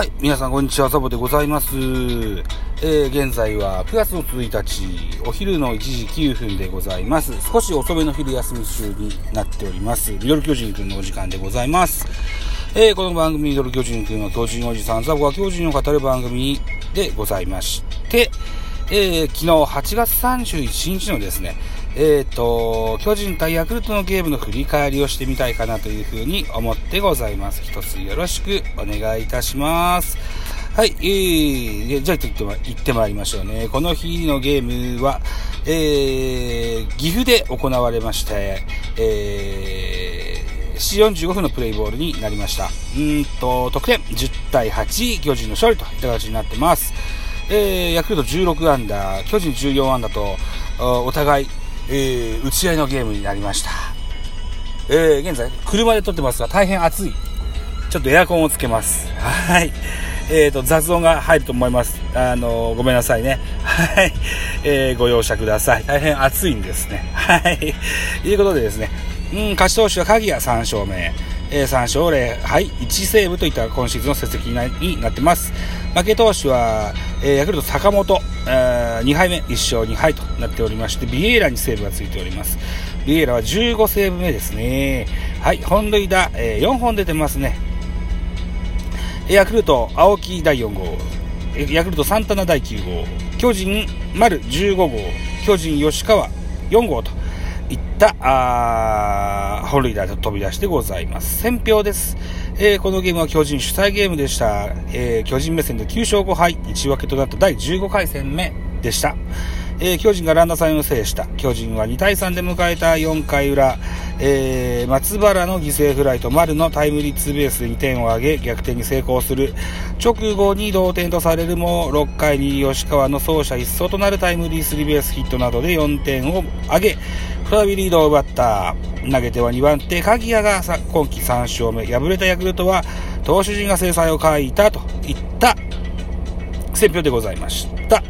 はい、皆さんこんにちは、ザボでございます。えー、現在は9月の1日、お昼の1時9分でございます。少し遅めの昼休み中になっております。ミドル巨人くんのお時間でございます。えー、この番組ミドル巨人くんは巨人おじさん、ザボが巨人を語る番組でございまして、えー、昨日8月31日のですね、えっ、ー、と、巨人対ヤクルトのゲームの振り返りをしてみたいかなというふうに思ってございます。一つよろしくお願いいたします。はい、えー、じゃあ行ってま行ってまいりましょうね。この日のゲームは、えー、岐阜で行われまして、えー、7時45分のプレイボールになりました。うんと、得点10対8、巨人の勝利といった形になってます。えー、ヤクルト16アンダー、巨人14アンダーと、お互いえー、打ち合いのゲームになりました。えー、現在、車で撮ってますが、大変暑い。ちょっとエアコンをつけます。はい。えーと、雑音が入ると思います。あのー、ごめんなさいね。はい。えー、ご容赦ください。大変暑いんですね。はい。ということでですね、うん、勝ち投手は鍵谷3勝目。えー、3勝0敗1セーブといった今シーズンの成績になってます。負け投手は、えー、ヤクルト坂本、えー、2敗目1勝2敗となっておりまして、ビエイラにセーブがついております。ビエイラは15セーブ目ですね。はい、本塁打、えー、4本出てますね。ヤクルト、青木第4号、ヤクルトサンタナ第9号、巨人丸15号、巨人吉川4号といったあ本塁打と飛び出してございます。選票です。えー、このゲームは巨人主催ゲームでした。えー、巨人目線で9勝5敗、1分けとなった第15回戦目でした。えー、巨人がランナー戦を制した。巨人は2対3で迎えた4回裏、えー、松原の犠牲フライと丸のタイムリーツーベースで2点を挙げ、逆転に成功する。直後に同点とされるも、6回に吉川の走者一掃となるタイムリースリーベースヒットなどで4点を挙げ、再びリードを奪った。投げては2番手、鍵谷が今季3勝目。敗れたヤクルトは、投手陣が制裁を書いたといった選評でございました。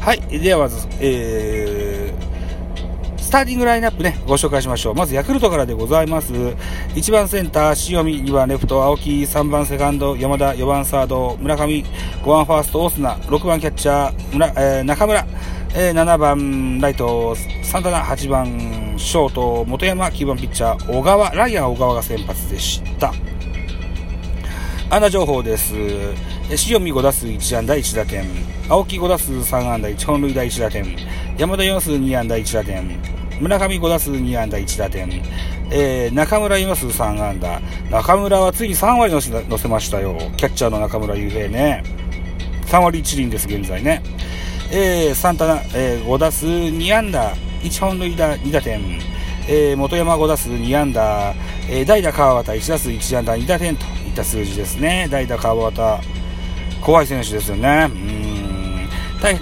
はい。ではまず、えー、スターティングラインナップね、ご紹介しましょう。まず、ヤクルトからでございます。1番センター、塩見、2番レフト、青木、3番セカンド、山田、4番サード、村上、5番ファースト、オスナ、6番キャッチャー、村えー、中村、えー、7番ライト、サンタナ、8番ショート、本山、9番ピッチャー、小川、ライアン小川が先発でした。アナ情報です。塩見5打数1安打1打点。青木5打数3安打1本塁打1打点。山田4数2安打1打点。村上5打数2安打1打点。えー、中村4数3安打。中村はついに3割乗せ乗せましたよ。キャッチャーの中村悠平ね。3割1厘です、現在ね。えー、サンタナ、えー、5打数2安打1本塁打2打点。えー、元山5打数2安打。えー、代打川端1打数1安打2打点といった数字ですね。代打川端。怖い選手ですよね。うん。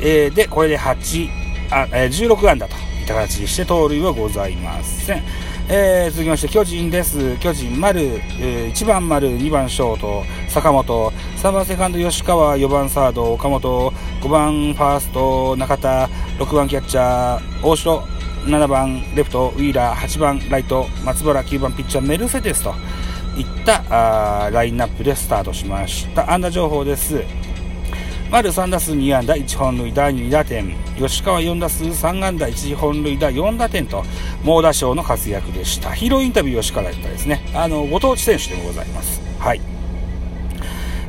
えー、で、これで8、あ、えー、16安打といった形にして盗塁はございません。えー、続きまして、巨人です。巨人、丸、えー、1番丸、2番ショート、坂本、3番セカンド、吉川、4番サード、岡本、5番ファースト、中田、6番キャッチャー、大城、7番レフト、ウィーラー、8番ライト、松原、9番ピッチャー、メルセデスと、いったあラインナップでスタートしました。安打情報です。丸3打数2安打1本塁打2打点。吉川4打数3安打1本塁打4打点と猛打賞の活躍でした。ヒーローインタビュー吉川だったですね。あのご当地選手でございます。はい。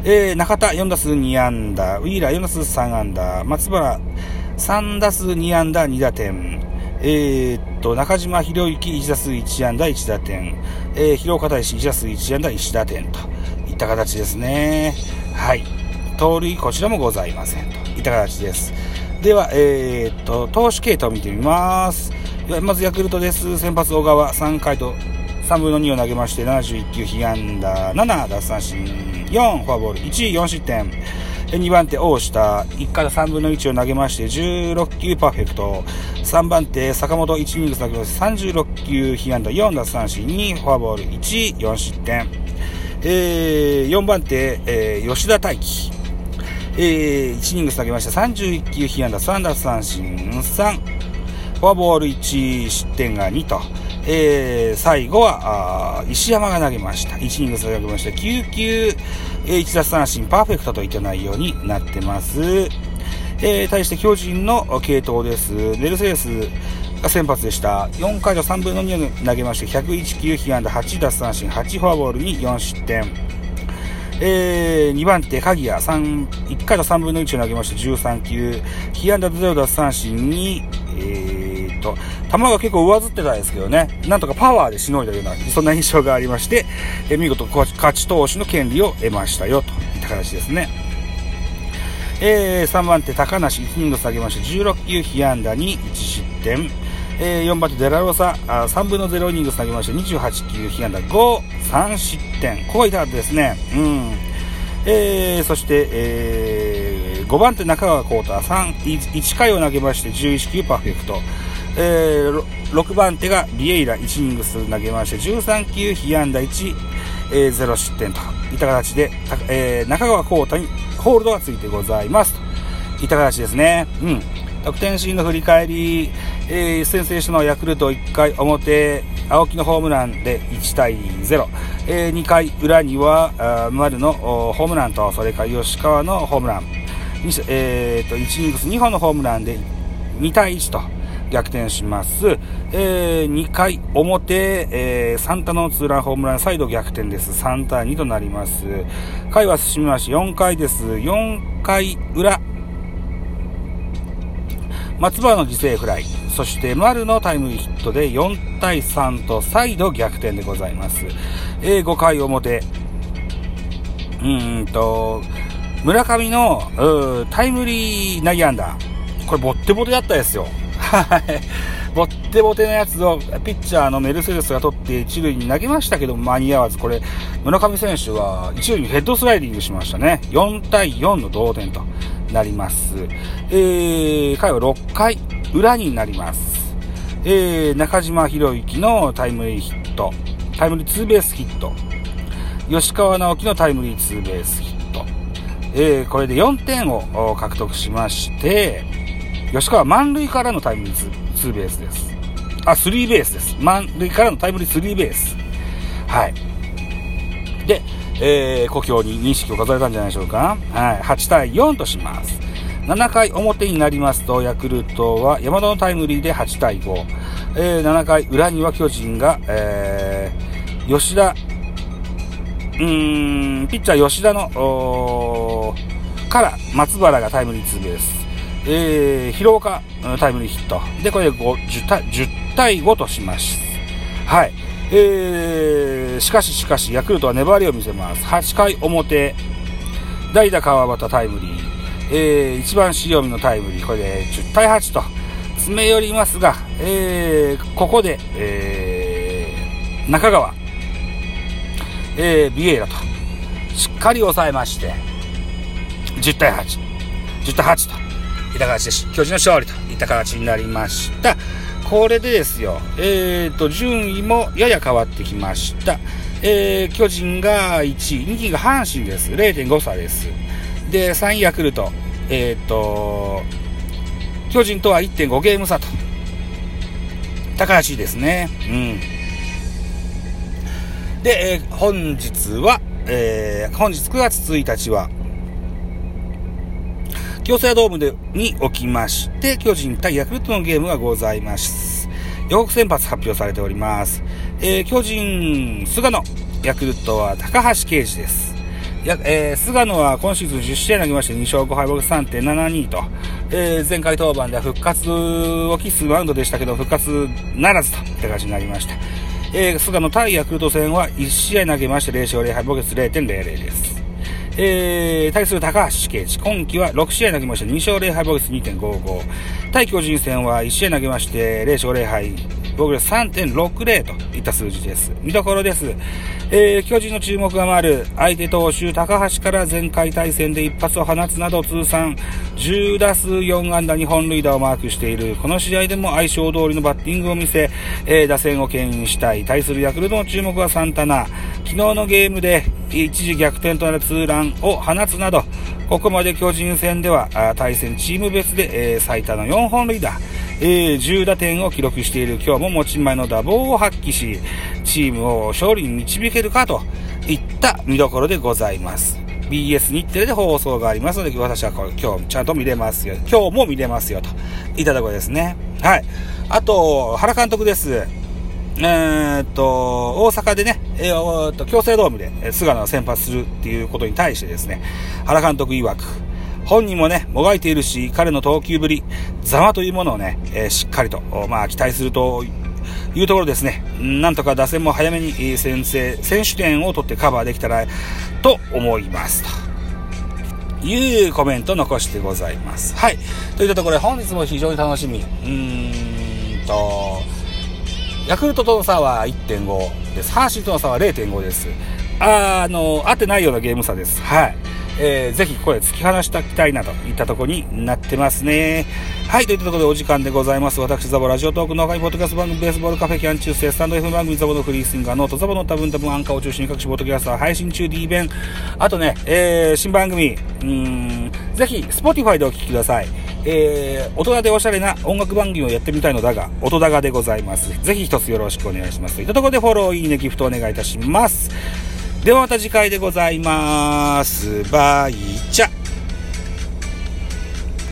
えー、中田4打数2安打ウィーラー4打数3安打松原3打数2安打2打点。えー、っと、中島博之1打数1安打1打点、えー、広岡大志1打数1安打1打点といった形ですね。はい。盗塁こちらもございませんといった形です。では、えー、っと、投手系統を見てみます。まずヤクルトです。先発小川3回と3分の2を投げまして71球被安打7奪三振4フォアボール1 4失点2番手大下。1回3分の1を投げまして16球パーフェクト。3番手坂本1イニング投げまして36球被安打。4奪三振2フォアボール14失点、えー、4番手、えー、吉田大輝。えー、1イニング投げました31球被安打。3奪三振3フォアボール1失点が2と。えー、最後は、石山が投げました。1イニング投げました。9球、えー、1奪三振パーフェクトといった内容になってます。えー、対して巨人の系統です。メルセデスが先発でした。4回と3分の2を投げまして、101球、被安打8奪三振、8フォアボールに4失点。えー、2番手、鍵谷、1回と3分の1を投げまして、13球、被安打0奪三振に、えーと、球が結構上ずってたんですけどね、なんとかパワーでしのいだような、そんな印象がありまして、えー、見事勝ち投手の権利を得ましたよ、といった形ですね。えー、3番手、高梨、1イニング下げまして、16球、被安打に1失点。えー、4番手、デラロサ、あ3分の0イニング下げまして、28球、被安打5、3失点。ここが痛かったですね。うん。えー、そして、えー、5番手、中川幸太、3、1回を投げまして、11球、パーフェクト。えー、6番手がビエイラ1イニング数投げまして13球被安打1、えー、0失点といった形で、えー、中川幸太にホールドがついてございます。といった形ですね。うん。得点シーンの振り返り、えー、先制したのはヤクルト1回表、青木のホームランで1対0。えー、2回裏には、丸のホームランと、それから吉川のホームラン。えー、と、1イニングス2本のホームランで2対1と逆転します。えー、2回表、えー、サンタのツーランホームラン再度逆転です。3対2となります。回は進みまし4回です。4回裏。松原の犠牲フライ、そして丸のタイムリーヒットで4対3と再度逆転でございます。えー、5回表、うんと、村上のタイムリー内野安打。これボッテボテだったですよ。はい。ボッテボテのやつをピッチャーのメルセデスが取って一塁に投げましたけど間に合わず、これ、村上選手は一塁にヘッドスライディングしましたね。4対4の同点となります。えー、回は6回裏になります。えー、中島博之のタイムリーヒット、タイムリーツーベースヒット、吉川直樹のタイムリーツーベースヒット、えー、これで4点を獲得しまして、吉川満塁からのタイムリーツーベースです。あ、スリーベースです。満塁からのタイムリースリーベース。はい。で、えー、故郷に認識を数えたんじゃないでしょうか。はい。8対4とします。7回表になりますと、ヤクルトは山田のタイムリーで8対5。えー、7回裏には巨人が、えー、吉田、うーん、ピッチャー吉田の、から松原がタイムリーツーベース。えー、広岡タイムリーヒット。で、これで 10, 対10対5とします。はい。えー、しかししかし、ヤクルトは粘りを見せます。8回表、代打川端タイムリー、えー、1番塩見のタイムリー、これで10対8と詰め寄りますが、えー、ここで、えー、中川、えー、ビエイラと、しっかり抑えまして、10対8、10対8と、いた形で巨人の勝利といった形になりました。これでですよ、えーと、順位もやや変わってきました。えー、巨人が1位、2位が阪神です。0.5差です。で、3位ヤクルト、えーと、巨人とは1.5ゲーム差と。高橋ですね。うん。で、えー、本日は、えー、本日9月1日は、京セラドームでにおきまして、巨人対ヤクルトのゲームがございます。予告先発発表されております。えー、巨人、菅野、ヤクルトは高橋奎二です。やえー、菅野は今シーズン10試合投げまして2勝5敗僕3.72と、えー、前回登板では復活を期すマウンドでしたけど、復活ならずとって感じになりました。えー、菅野対ヤクルト戦は1試合投げまして0勝0敗僕0.00です。えー、対する高橋圭一、今季は6試合投げまして2勝0敗防御率2.55。対巨人戦は1試合投げまして0勝0敗防御率3.60といった数字です。見どころです。えー、巨人の注目が回る相手投手高橋から前回対戦で一発を放つなど通算10打数4安打2本塁打をマークしている。この試合でも相性通りのバッティングを見せ、えー、打線を牽引したい。対するヤクルトの注目はサンタナ。昨日のゲームで一時逆転となるツーランを放つなど、ここまで巨人戦では対戦チーム別で、えー、最多の4本塁打、えー、10打点を記録している今日も持ち前の打棒を発揮し、チームを勝利に導けるかといった見どころでございます。BS 日テレで放送がありますので、私は今日ちゃんと見れますよ。今日も見れますよ、といったところですね。はい。あと、原監督です。えー、っと、大阪でね、えー、っと、強制ドームで菅野が先発するっていうことに対してですね、原監督曰く、本人もね、もがいているし、彼の投球ぶり、ざまというものをね、えー、しっかりと、まあ、期待するというところですね、なんとか打線も早めに先制、選手点を取ってカバーできたらと思いますと。いうコメント残してございます。はい。といったところで本日も非常に楽しみ。うーんと、ヤクルトとの差は1.5です。阪神との差は0.5です。ああの、合ってないようなゲーム差です。はい。えー、ぜひこれ突き放しておきたいなといったところになってますね。はい、といったところでお時間でございます。私、ザボラジオトークの他にポッドキャスト番組、ベースボールカフェキャン中世、スタンド F 番組、ザボのフリースインガー、ノート、ザボの多分多分アンカーを中心に各種ポッドキャストは配信中 D 弁。あとね、えー、新番組、うん、ぜひ、スポティファイでお聴きください。えー、大人でおしゃれな音楽番組をやってみたいのだが、音高でございます。ぜひ一つよろしくお願いします。といったところでフォロー、いいね、ギフトお願いいたします。ではまた次回でございます。バイチャ。